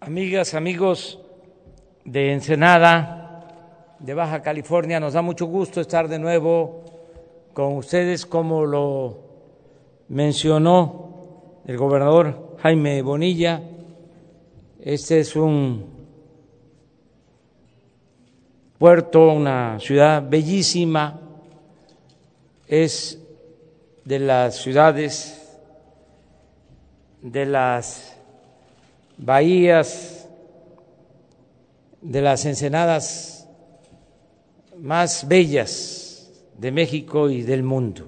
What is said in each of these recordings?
Amigas, amigos de Ensenada, de Baja California, nos da mucho gusto estar de nuevo con ustedes, como lo mencionó el gobernador Jaime Bonilla. Este es un puerto, una ciudad bellísima, es de las ciudades, de las bahías, de las ensenadas más bellas de México y del mundo.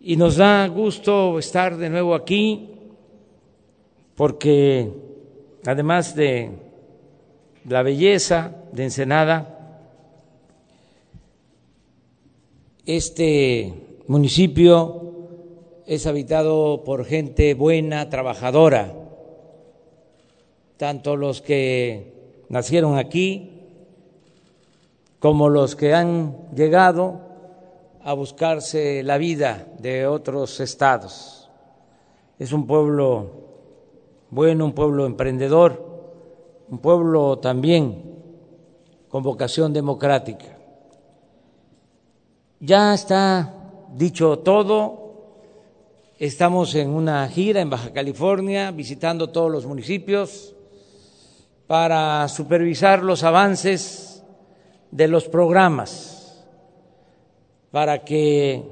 Y nos da gusto estar de nuevo aquí porque además de la belleza de Ensenada, este municipio es habitado por gente buena, trabajadora, tanto los que nacieron aquí como los que han llegado a buscarse la vida de otros estados. Es un pueblo bueno, un pueblo emprendedor, un pueblo también con vocación democrática. Ya está dicho todo, estamos en una gira en Baja California visitando todos los municipios para supervisar los avances de los programas, para que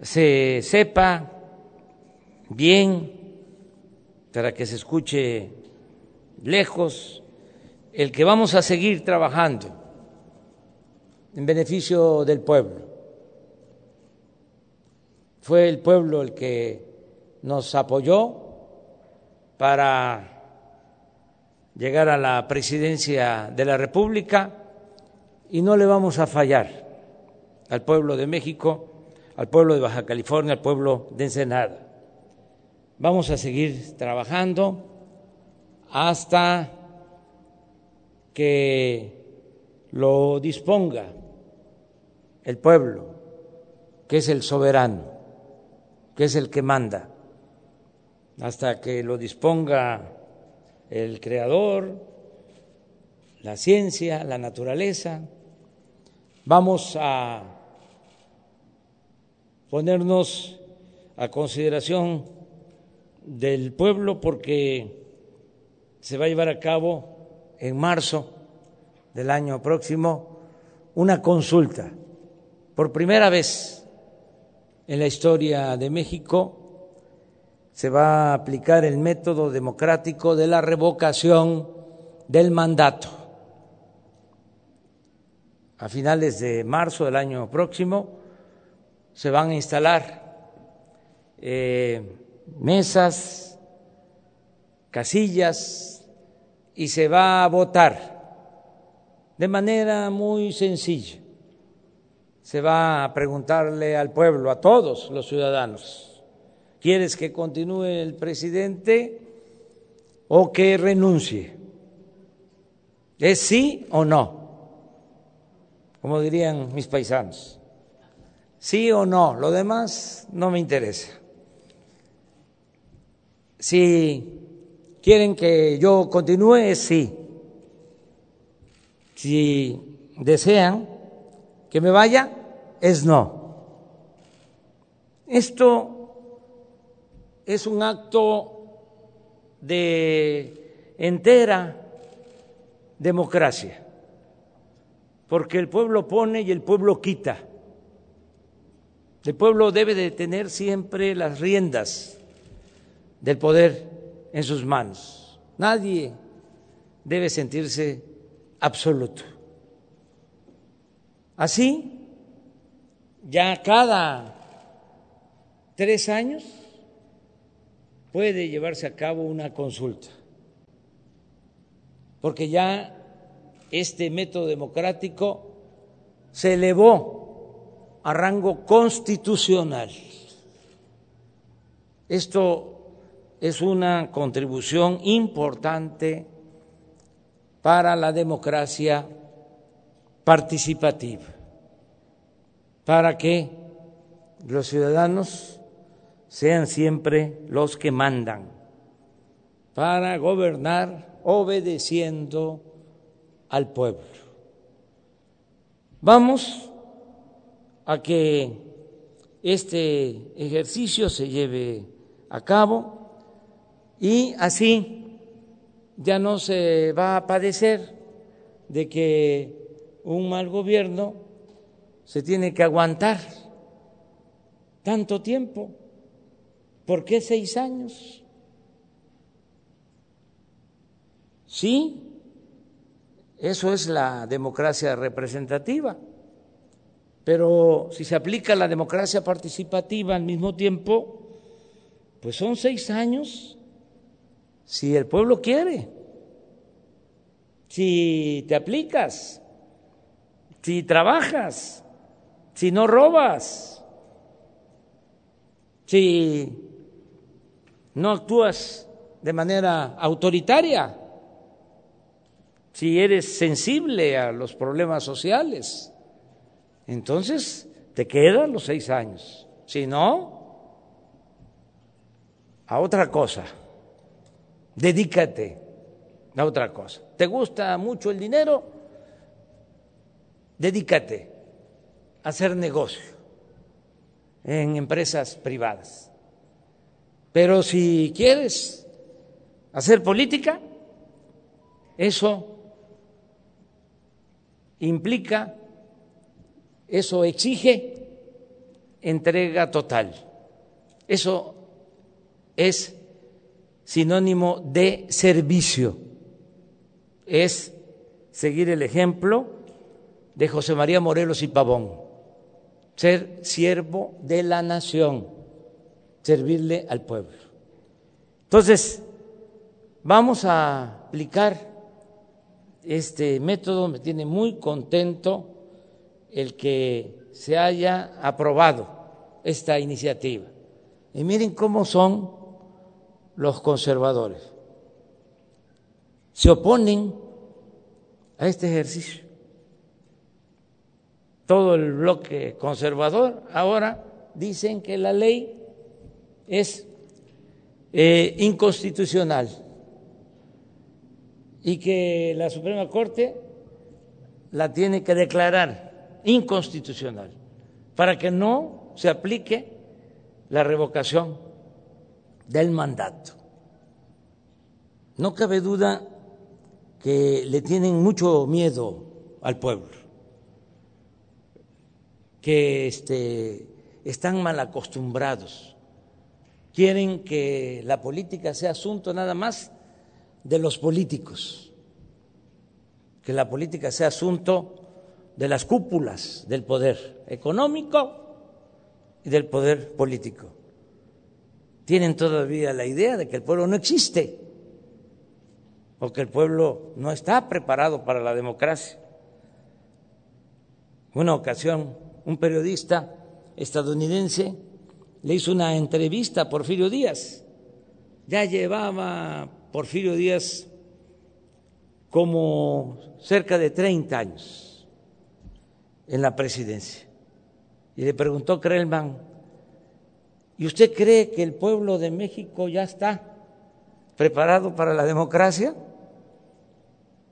se sepa bien, para que se escuche lejos, el que vamos a seguir trabajando en beneficio del pueblo. Fue el pueblo el que nos apoyó para llegar a la presidencia de la República y no le vamos a fallar al pueblo de México, al pueblo de Baja California, al pueblo de Ensenada. Vamos a seguir trabajando hasta que lo disponga el pueblo, que es el soberano, que es el que manda, hasta que lo disponga el creador, la ciencia, la naturaleza. Vamos a ponernos a consideración del pueblo porque se va a llevar a cabo en marzo del año próximo una consulta por primera vez en la historia de México se va a aplicar el método democrático de la revocación del mandato. A finales de marzo del año próximo se van a instalar eh, mesas, casillas y se va a votar de manera muy sencilla. Se va a preguntarle al pueblo, a todos los ciudadanos, ¿Quieres que continúe el presidente o que renuncie? ¿Es sí o no? Como dirían mis paisanos. Sí o no, lo demás no me interesa. Si quieren que yo continúe, es sí. Si desean que me vaya, es no. Esto es un acto de entera democracia, porque el pueblo pone y el pueblo quita. El pueblo debe de tener siempre las riendas del poder en sus manos. Nadie debe sentirse absoluto. Así, ya cada tres años puede llevarse a cabo una consulta, porque ya este método democrático se elevó a rango constitucional. Esto es una contribución importante para la democracia participativa, para que los ciudadanos sean siempre los que mandan, para gobernar obedeciendo al pueblo. Vamos a que este ejercicio se lleve a cabo y así ya no se va a padecer de que un mal gobierno se tiene que aguantar tanto tiempo. ¿Por qué seis años? Sí, eso es la democracia representativa. Pero si se aplica la democracia participativa al mismo tiempo, pues son seis años si el pueblo quiere, si te aplicas, si trabajas, si no robas, si no actúas de manera autoritaria, si eres sensible a los problemas sociales, entonces te quedan los seis años. Si no, a otra cosa, dedícate a otra cosa. ¿Te gusta mucho el dinero? Dedícate a hacer negocio en empresas privadas pero si quieres hacer política, eso implica, eso exige entrega total. Eso es sinónimo de servicio. Es seguir el ejemplo de José María Morelos y Pavón, ser siervo de la nación servirle al pueblo. Entonces, vamos a aplicar este método, me tiene muy contento el que se haya aprobado esta iniciativa. Y miren cómo son los conservadores. Se oponen a este ejercicio. Todo el bloque conservador ahora dicen que la ley es eh, inconstitucional y que la Suprema Corte la tiene que declarar inconstitucional para que no se aplique la revocación del mandato. No cabe duda que le tienen mucho miedo al pueblo, que este, están mal acostumbrados quieren que la política sea asunto nada más de los políticos, que la política sea asunto de las cúpulas del poder económico y del poder político. Tienen todavía la idea de que el pueblo no existe o que el pueblo no está preparado para la democracia. Una ocasión, un periodista estadounidense le hizo una entrevista a Porfirio Díaz. Ya llevaba Porfirio Díaz como cerca de 30 años en la presidencia. Y le preguntó Krellman, ¿y usted cree que el pueblo de México ya está preparado para la democracia?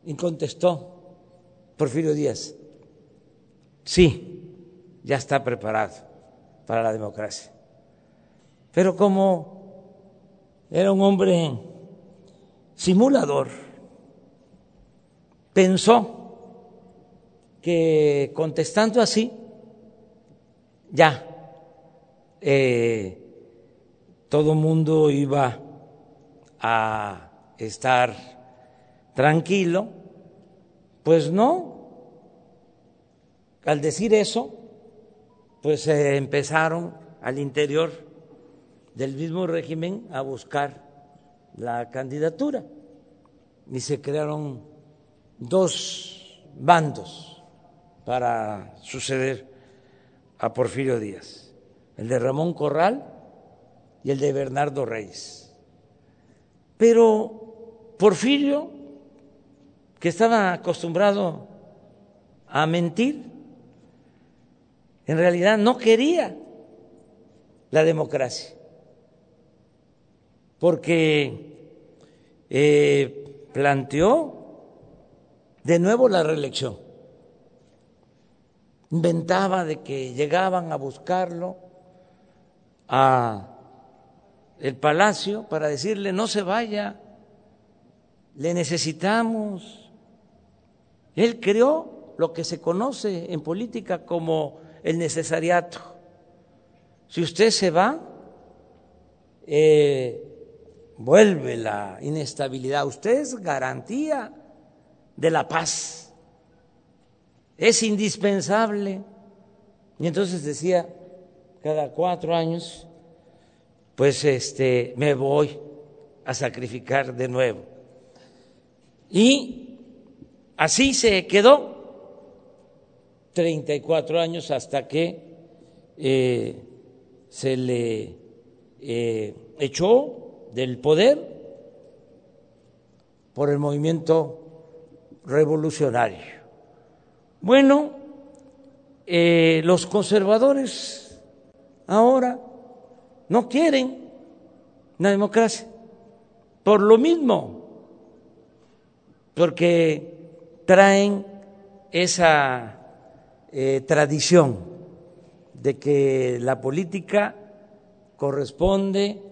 Y contestó Porfirio Díaz, sí, ya está preparado para la democracia. Pero como era un hombre simulador, pensó que contestando así, ya eh, todo mundo iba a estar tranquilo, pues no. Al decir eso, pues empezaron al interior del mismo régimen a buscar la candidatura y se crearon dos bandos para suceder a Porfirio Díaz, el de Ramón Corral y el de Bernardo Reyes. Pero Porfirio, que estaba acostumbrado a mentir, en realidad no quería la democracia porque eh, planteó de nuevo la reelección. Inventaba de que llegaban a buscarlo a el palacio para decirle no se vaya, le necesitamos. Él creó lo que se conoce en política como el necesariato. Si usted se va, eh, vuelve la inestabilidad. Usted es garantía de la paz. Es indispensable. Y entonces decía, cada cuatro años, pues este, me voy a sacrificar de nuevo. Y así se quedó 34 años hasta que eh, se le eh, echó del poder por el movimiento revolucionario. Bueno, eh, los conservadores ahora no quieren una democracia por lo mismo, porque traen esa eh, tradición de que la política corresponde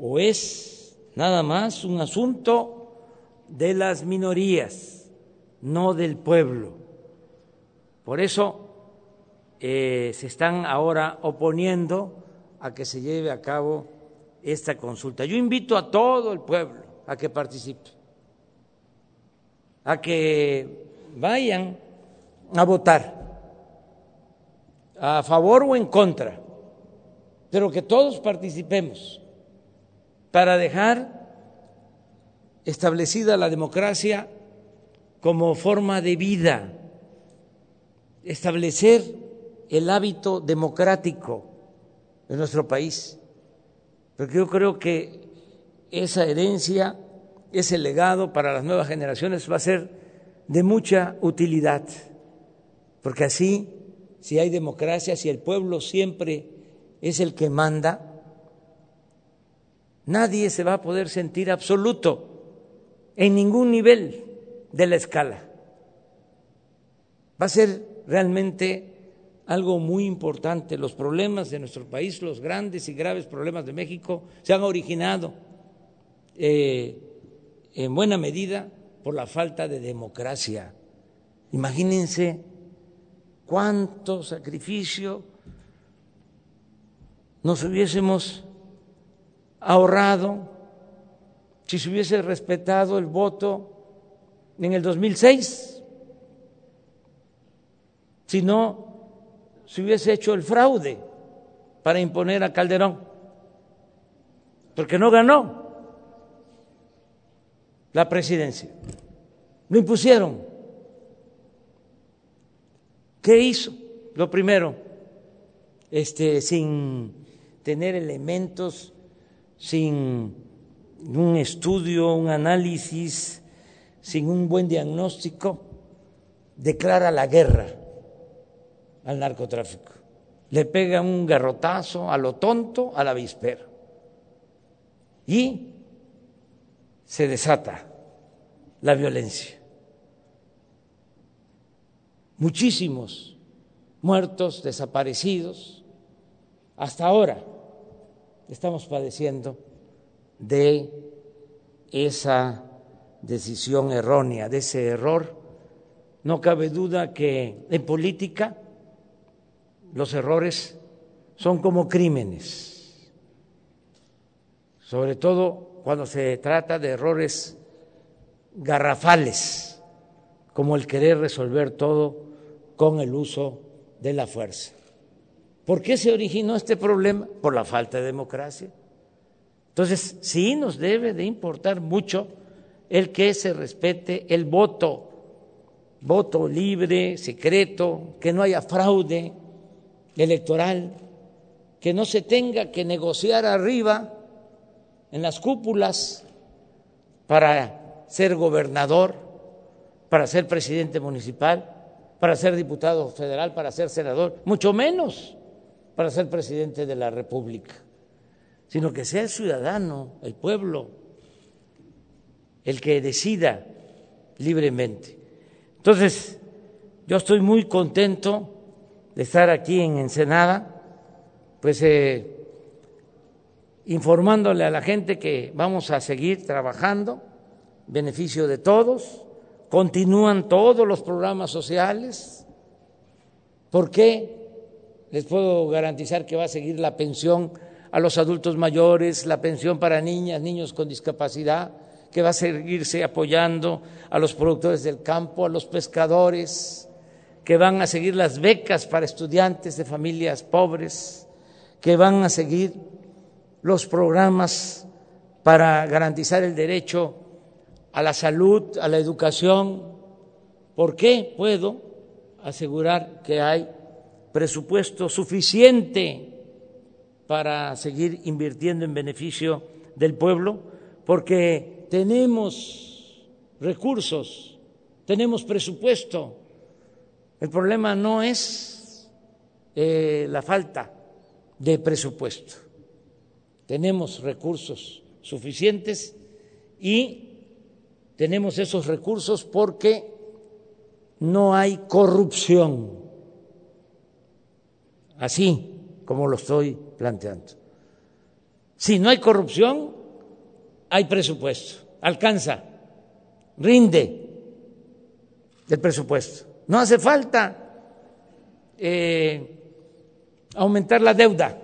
o es nada más un asunto de las minorías, no del pueblo. Por eso eh, se están ahora oponiendo a que se lleve a cabo esta consulta. Yo invito a todo el pueblo a que participe, a que vayan a votar a favor o en contra, pero que todos participemos para dejar establecida la democracia como forma de vida, establecer el hábito democrático en nuestro país, porque yo creo que esa herencia, ese legado para las nuevas generaciones va a ser de mucha utilidad, porque así si hay democracia, si el pueblo siempre es el que manda, nadie se va a poder sentir absoluto en ningún nivel de la escala. Va a ser realmente algo muy importante. Los problemas de nuestro país, los grandes y graves problemas de México, se han originado eh, en buena medida por la falta de democracia. Imagínense cuánto sacrificio nos hubiésemos ahorrado si se hubiese respetado el voto en el 2006, si no se hubiese hecho el fraude para imponer a Calderón, porque no ganó la presidencia, lo impusieron. ¿Qué hizo? Lo primero, este, sin tener elementos, sin un estudio, un análisis, sin un buen diagnóstico, declara la guerra al narcotráfico. Le pega un garrotazo a lo tonto, a la víspera. Y se desata la violencia muchísimos muertos, desaparecidos. Hasta ahora estamos padeciendo de esa decisión errónea, de ese error. No cabe duda que en política los errores son como crímenes, sobre todo cuando se trata de errores garrafales, como el querer resolver todo con el uso de la fuerza. ¿Por qué se originó este problema? Por la falta de democracia. Entonces, sí nos debe de importar mucho el que se respete el voto, voto libre, secreto, que no haya fraude electoral, que no se tenga que negociar arriba en las cúpulas para ser gobernador, para ser presidente municipal para ser diputado federal, para ser senador, mucho menos para ser presidente de la República, sino que sea el ciudadano, el pueblo, el que decida libremente. Entonces, yo estoy muy contento de estar aquí en Ensenada, pues eh, informándole a la gente que vamos a seguir trabajando, beneficio de todos, continúan todos los programas sociales. ¿Por qué? Les puedo garantizar que va a seguir la pensión a los adultos mayores, la pensión para niñas, niños con discapacidad, que va a seguirse apoyando a los productores del campo, a los pescadores, que van a seguir las becas para estudiantes de familias pobres, que van a seguir los programas para garantizar el derecho a la salud, a la educación. ¿Por qué puedo asegurar que hay presupuesto suficiente para seguir invirtiendo en beneficio del pueblo? Porque tenemos recursos, tenemos presupuesto. El problema no es eh, la falta de presupuesto. Tenemos recursos suficientes y tenemos esos recursos porque no hay corrupción, así como lo estoy planteando. Si no hay corrupción, hay presupuesto, alcanza, rinde el presupuesto. No hace falta eh, aumentar la deuda,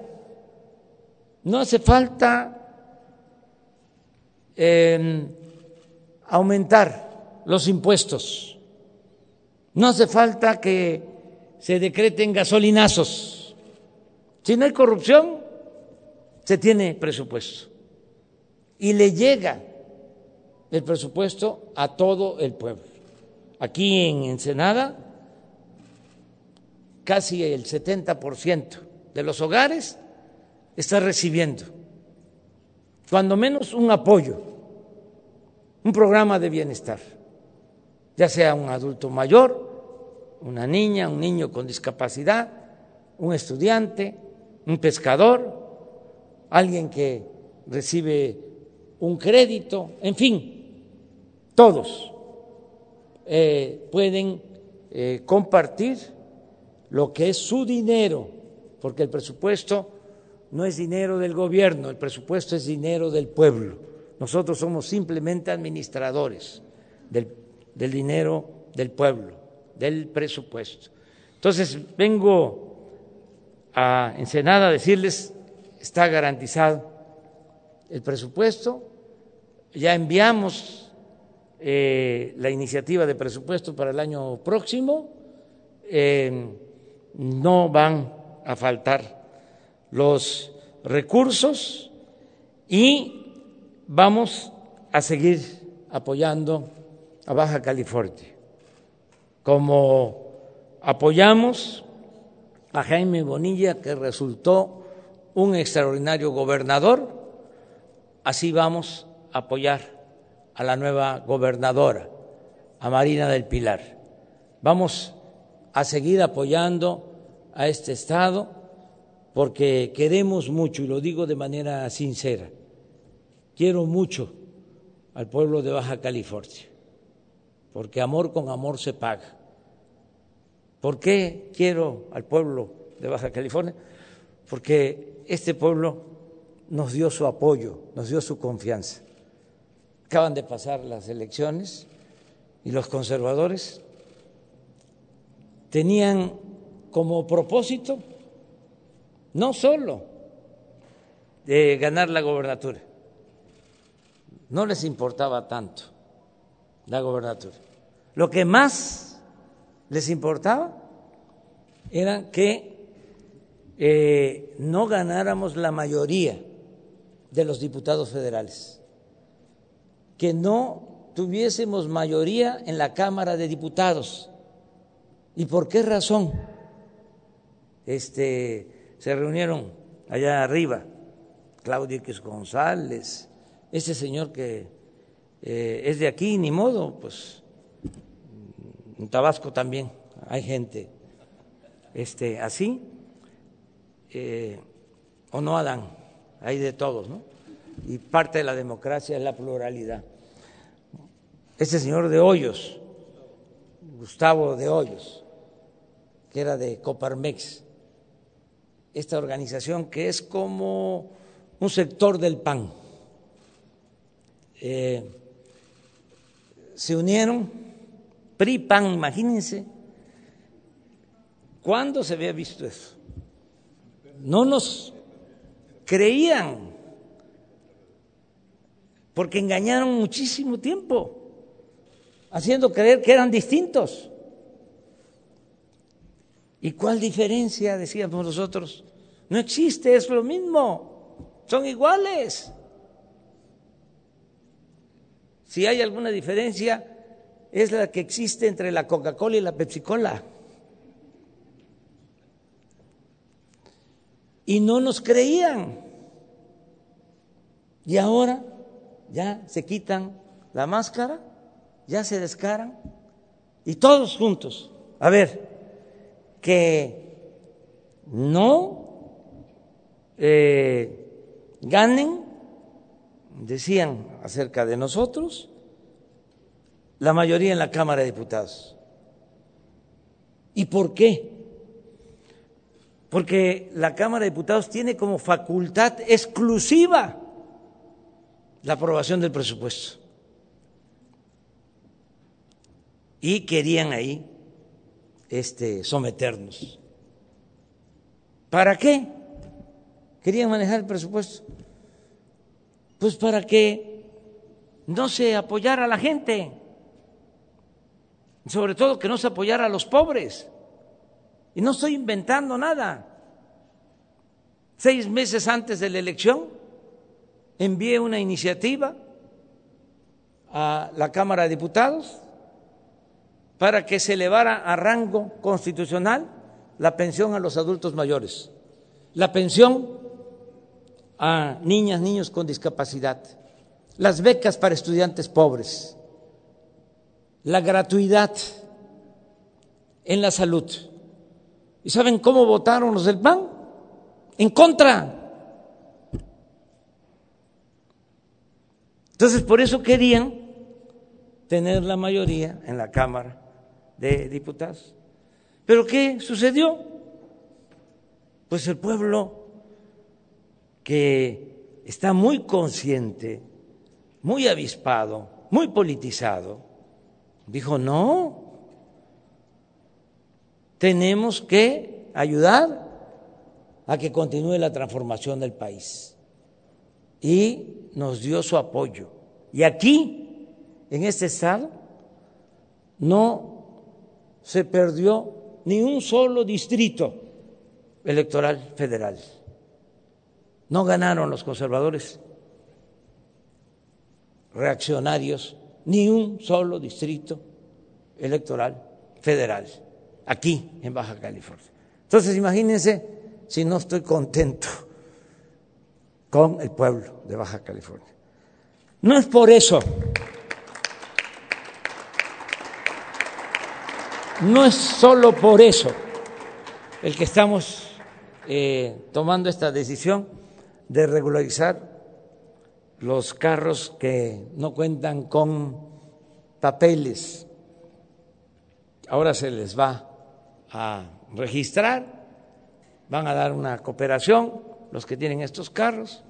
no hace falta eh, aumentar los impuestos, no hace falta que se decreten gasolinazos. Si no hay corrupción, se tiene presupuesto y le llega el presupuesto a todo el pueblo. Aquí en Ensenada, casi el 70% de los hogares está recibiendo, cuando menos un apoyo, un programa de bienestar, ya sea un adulto mayor, una niña, un niño con discapacidad, un estudiante, un pescador, alguien que recibe un crédito, en fin, todos eh, pueden eh, compartir lo que es su dinero, porque el presupuesto no es dinero del gobierno, el presupuesto es dinero del pueblo. Nosotros somos simplemente administradores del, del dinero del pueblo, del presupuesto. Entonces, vengo a Ensenada decirles, está garantizado el presupuesto, ya enviamos eh, la iniciativa de presupuesto para el año próximo, eh, no van a faltar los recursos y vamos a seguir apoyando a Baja California, como apoyamos a Jaime Bonilla, que resultó un extraordinario gobernador, Así vamos a apoyar a la nueva gobernadora, a Marina del Pilar. Vamos a seguir apoyando a este Estado porque queremos mucho, y lo digo de manera sincera, quiero mucho al pueblo de Baja California, porque amor con amor se paga. ¿Por qué quiero al pueblo de Baja California? Porque este pueblo nos dio su apoyo, nos dio su confianza. Acaban de pasar las elecciones y los conservadores tenían como propósito no solo de ganar la gobernatura, no les importaba tanto la gobernatura. Lo que más les importaba era que eh, no ganáramos la mayoría de los diputados federales, que no tuviésemos mayoría en la Cámara de Diputados. ¿Y por qué razón? Este, se reunieron allá arriba Claudio X González, ese señor que eh, es de aquí, ni modo, pues en Tabasco también hay gente este, así, eh, o no Adán hay de todos, ¿no? Y parte de la democracia es la pluralidad. este señor de Hoyos, Gustavo de Hoyos, que era de Coparmex, esta organización que es como un sector del PAN. Eh, se unieron, PRI, PAN, imagínense, ¿cuándo se había visto eso? No nos creían, porque engañaron muchísimo tiempo, haciendo creer que eran distintos. ¿Y cuál diferencia? Decíamos nosotros. No existe, es lo mismo, son iguales. Si hay alguna diferencia, es la que existe entre la Coca-Cola y la Pepsi-Cola. Y no nos creían. Y ahora ya se quitan la máscara, ya se descaran, y todos juntos. A ver, que no eh, ganen decían acerca de nosotros, la mayoría en la Cámara de Diputados. ¿Y por qué? Porque la Cámara de Diputados tiene como facultad exclusiva la aprobación del presupuesto. Y querían ahí este, someternos. ¿Para qué? Querían manejar el presupuesto. Pues para que no se apoyara la gente, sobre todo que no se apoyara a los pobres. Y no estoy inventando nada. Seis meses antes de la elección envié una iniciativa a la Cámara de Diputados para que se elevara a rango constitucional la pensión a los adultos mayores, la pensión a niñas, niños con discapacidad, las becas para estudiantes pobres, la gratuidad en la salud. ¿Y saben cómo votaron los del PAN? En contra. Entonces, por eso querían tener la mayoría en la Cámara de Diputados. ¿Pero qué sucedió? Pues el pueblo que está muy consciente, muy avispado, muy politizado, dijo, no, tenemos que ayudar a que continúe la transformación del país. Y nos dio su apoyo. Y aquí, en este estado, no se perdió ni un solo distrito electoral federal. No ganaron los conservadores reaccionarios ni un solo distrito electoral federal aquí en Baja California. Entonces, imagínense si no estoy contento con el pueblo de Baja California. No es por eso, no es solo por eso el que estamos eh, tomando esta decisión de regularizar los carros que no cuentan con papeles. Ahora se les va a registrar, van a dar una cooperación los que tienen estos carros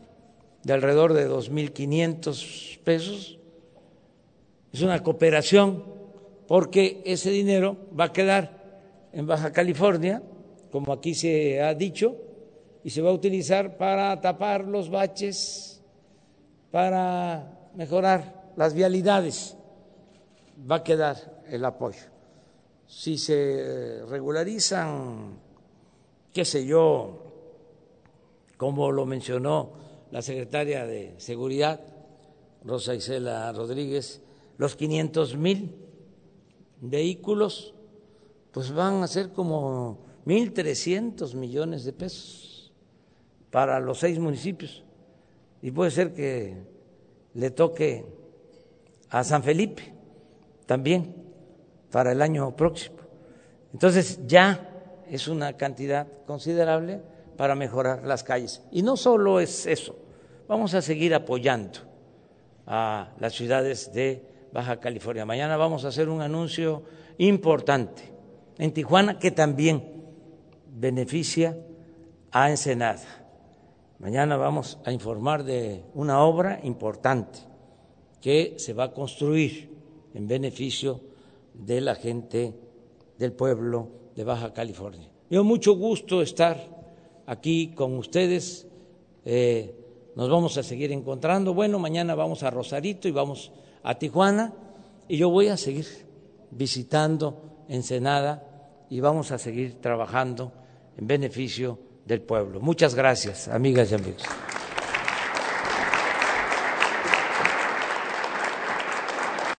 de alrededor de 2.500 pesos. Es una cooperación porque ese dinero va a quedar en Baja California, como aquí se ha dicho, y se va a utilizar para tapar los baches, para mejorar las vialidades. Va a quedar el apoyo. Si se regularizan, qué sé yo, como lo mencionó la secretaria de Seguridad, Rosa Isela Rodríguez, los 500 mil vehículos, pues van a ser como 1.300 millones de pesos para los seis municipios y puede ser que le toque a San Felipe también para el año próximo. Entonces ya es una cantidad considerable para mejorar las calles. Y no solo es eso, vamos a seguir apoyando a las ciudades de Baja California. Mañana vamos a hacer un anuncio importante en Tijuana que también beneficia a Ensenada. Mañana vamos a informar de una obra importante que se va a construir en beneficio de la gente del pueblo de Baja California. Yo mucho gusto estar aquí con ustedes. Eh, nos vamos a seguir encontrando. Bueno, mañana vamos a Rosarito y vamos a Tijuana y yo voy a seguir visitando Ensenada y vamos a seguir trabajando en beneficio del pueblo. Muchas gracias, amigas y amigos.